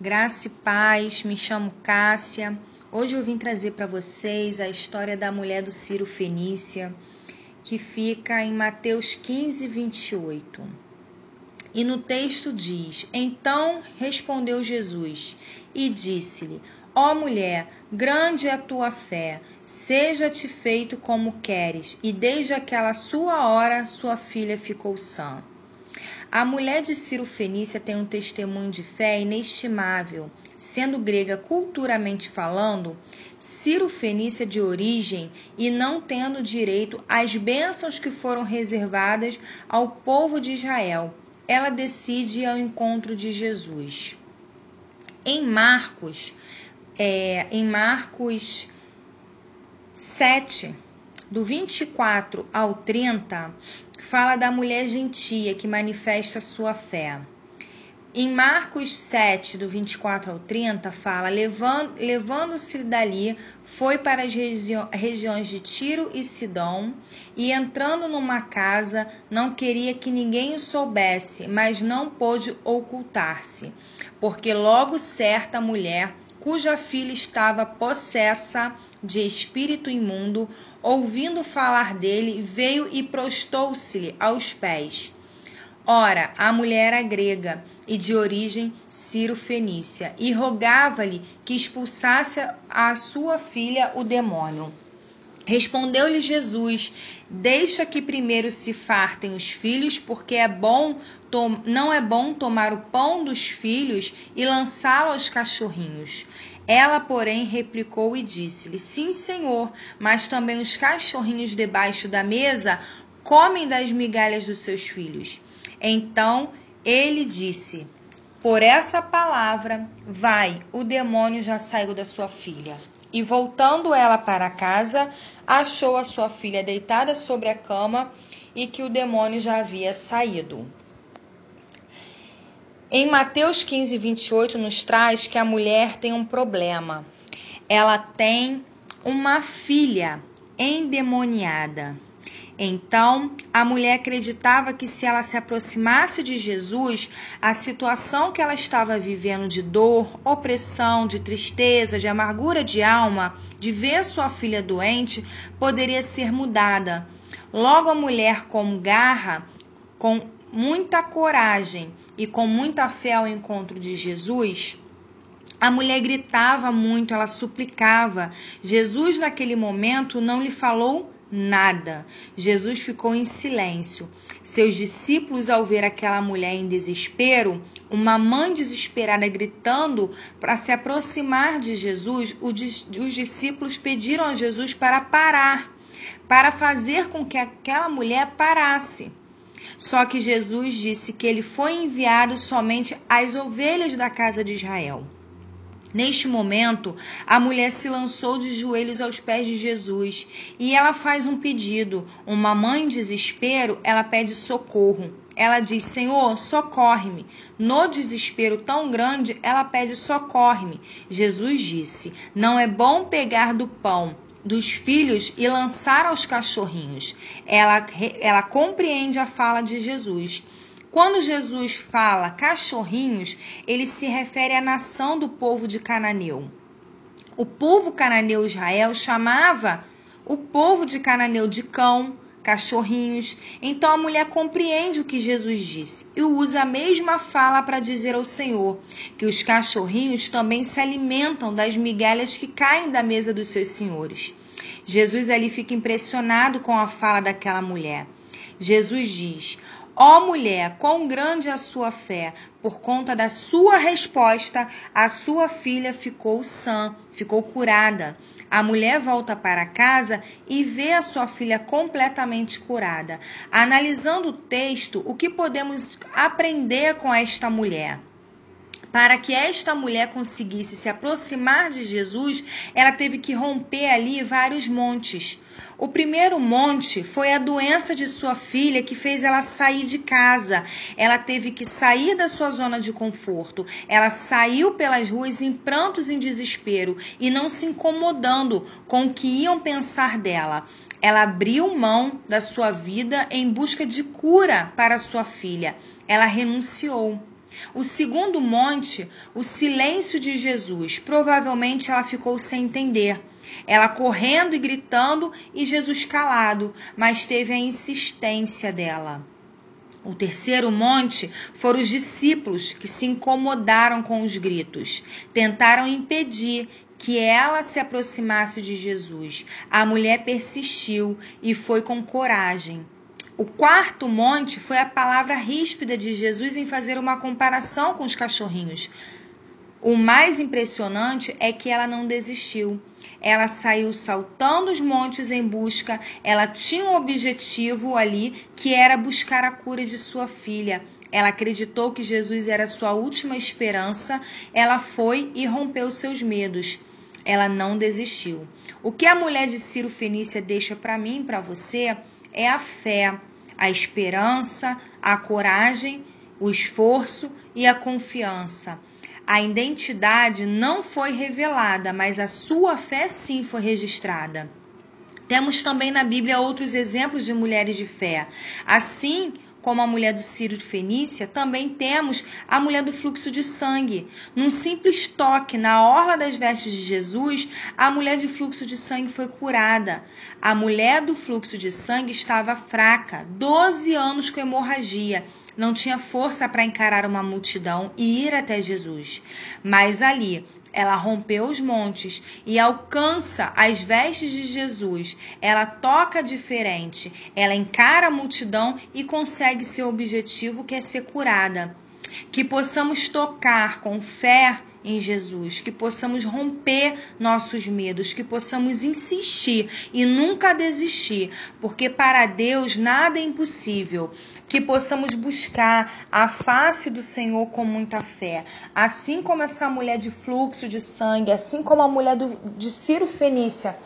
Graça e paz, me chamo Cássia. Hoje eu vim trazer para vocês a história da mulher do Ciro Fenícia, que fica em Mateus 15, 28. E no texto diz: Então respondeu Jesus e disse-lhe: Ó mulher, grande é a tua fé, seja-te feito como queres. E desde aquela sua hora, sua filha ficou sã. A mulher de Ciro Fenícia tem um testemunho de fé inestimável. Sendo grega culturalmente falando, Ciro Fenícia de origem e não tendo direito às bênçãos que foram reservadas ao povo de Israel, ela decide ir ao encontro de Jesus. Em Marcos, é, em Marcos 7, do 24 ao 30, fala da mulher gentia que manifesta sua fé. Em Marcos 7, do 24 ao 30, fala: levando-se dali, foi para as regi regiões de Tiro e Sidom, e entrando numa casa, não queria que ninguém o soubesse, mas não pôde ocultar-se, porque logo certa mulher, cuja filha estava possessa de espírito imundo, ouvindo falar dele, veio e prostou-se-lhe aos pés. Ora, a mulher era grega e de origem ciro-fenícia, e rogava-lhe que expulsasse a sua filha o demônio. Respondeu-lhe Jesus: Deixa que primeiro se fartem os filhos, porque é bom não é bom tomar o pão dos filhos e lançá-lo aos cachorrinhos. Ela, porém, replicou e disse-lhe: Sim, senhor, mas também os cachorrinhos debaixo da mesa comem das migalhas dos seus filhos. Então ele disse: Por essa palavra, vai, o demônio já saiu da sua filha. E voltando ela para casa, achou a sua filha deitada sobre a cama e que o demônio já havia saído. Em Mateus 15, 28, nos traz que a mulher tem um problema. Ela tem uma filha endemoniada. Então, a mulher acreditava que se ela se aproximasse de Jesus, a situação que ela estava vivendo de dor, opressão, de tristeza, de amargura de alma, de ver sua filha doente, poderia ser mudada. Logo, a mulher, com garra, com muita coragem e com muita fé ao encontro de Jesus, a mulher gritava muito, ela suplicava. Jesus, naquele momento, não lhe falou nada. Jesus ficou em silêncio. Seus discípulos, ao ver aquela mulher em desespero, uma mãe desesperada gritando para se aproximar de Jesus, os discípulos pediram a Jesus para parar, para fazer com que aquela mulher parasse. Só que Jesus disse que ele foi enviado somente às ovelhas da casa de Israel. Neste momento, a mulher se lançou de joelhos aos pés de Jesus e ela faz um pedido. Uma mãe em desespero, ela pede socorro. Ela diz: Senhor, socorre-me. No desespero tão grande, ela pede: socorre-me. Jesus disse: Não é bom pegar do pão dos filhos e lançar aos cachorrinhos. Ela, ela compreende a fala de Jesus. Quando Jesus fala cachorrinhos, ele se refere à nação do povo de Cananeu. O povo cananeu Israel chamava o povo de Cananeu de cão, cachorrinhos. Então a mulher compreende o que Jesus disse e usa a mesma fala para dizer ao Senhor que os cachorrinhos também se alimentam das migalhas que caem da mesa dos seus senhores. Jesus ali fica impressionado com a fala daquela mulher. Jesus diz: Ó mulher, quão grande a sua fé! Por conta da sua resposta, a sua filha ficou sã, ficou curada. A mulher volta para casa e vê a sua filha completamente curada. Analisando o texto, o que podemos aprender com esta mulher? Para que esta mulher conseguisse se aproximar de Jesus, ela teve que romper ali vários montes. O primeiro monte foi a doença de sua filha que fez ela sair de casa. Ela teve que sair da sua zona de conforto. Ela saiu pelas ruas em prantos e em desespero e não se incomodando com o que iam pensar dela. Ela abriu mão da sua vida em busca de cura para sua filha. Ela renunciou. O segundo monte, o silêncio de Jesus. Provavelmente ela ficou sem entender. Ela correndo e gritando e Jesus calado, mas teve a insistência dela. O terceiro monte foram os discípulos que se incomodaram com os gritos, tentaram impedir que ela se aproximasse de Jesus. A mulher persistiu e foi com coragem. O quarto monte foi a palavra ríspida de Jesus em fazer uma comparação com os cachorrinhos. O mais impressionante é que ela não desistiu. Ela saiu saltando os montes em busca, ela tinha um objetivo ali que era buscar a cura de sua filha. Ela acreditou que Jesus era sua última esperança, ela foi e rompeu seus medos. Ela não desistiu. O que a mulher de Ciro Fenícia deixa para mim, para você, é a fé, a esperança, a coragem, o esforço e a confiança. A identidade não foi revelada, mas a sua fé sim foi registrada. Temos também na Bíblia outros exemplos de mulheres de fé. Assim como a mulher do Ciro de Fenícia, também temos a mulher do fluxo de sangue. Num simples toque na orla das vestes de Jesus, a mulher de fluxo de sangue foi curada. A mulher do fluxo de sangue estava fraca, 12 anos com hemorragia não tinha força para encarar uma multidão e ir até Jesus. Mas ali, ela rompeu os montes e alcança as vestes de Jesus. Ela toca diferente, ela encara a multidão e consegue seu objetivo, que é ser curada. Que possamos tocar com fé em Jesus, que possamos romper nossos medos, que possamos insistir e nunca desistir, porque para Deus nada é impossível que possamos buscar a face do Senhor com muita fé. Assim como essa mulher de fluxo de sangue, assim como a mulher do, de Ciro Fenícia,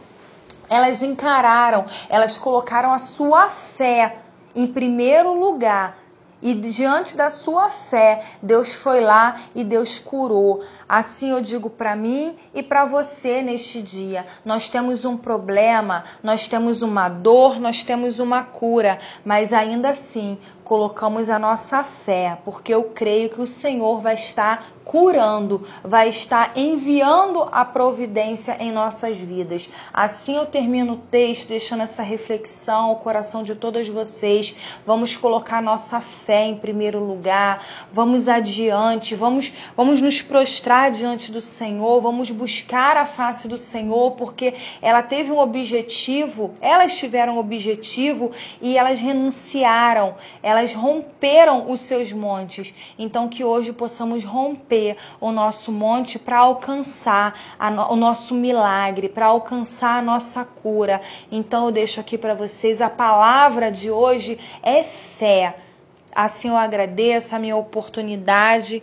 elas encararam, elas colocaram a sua fé em primeiro lugar e diante da sua fé, Deus foi lá e Deus curou. Assim eu digo para mim e para você neste dia. Nós temos um problema, nós temos uma dor, nós temos uma cura, mas ainda assim colocamos a nossa fé, porque eu creio que o Senhor vai estar curando, vai estar enviando a providência em nossas vidas. Assim eu termino o texto deixando essa reflexão ao coração de todas vocês. Vamos colocar nossa fé em primeiro lugar. Vamos adiante, vamos vamos nos prostrar diante do Senhor, vamos buscar a face do Senhor, porque ela teve um objetivo, elas tiveram um objetivo e elas renunciaram, elas romperam os seus montes. Então que hoje possamos romper o nosso monte para alcançar no, o nosso milagre, para alcançar a nossa cura. Então eu deixo aqui para vocês a palavra de hoje é fé. Assim eu agradeço a minha oportunidade.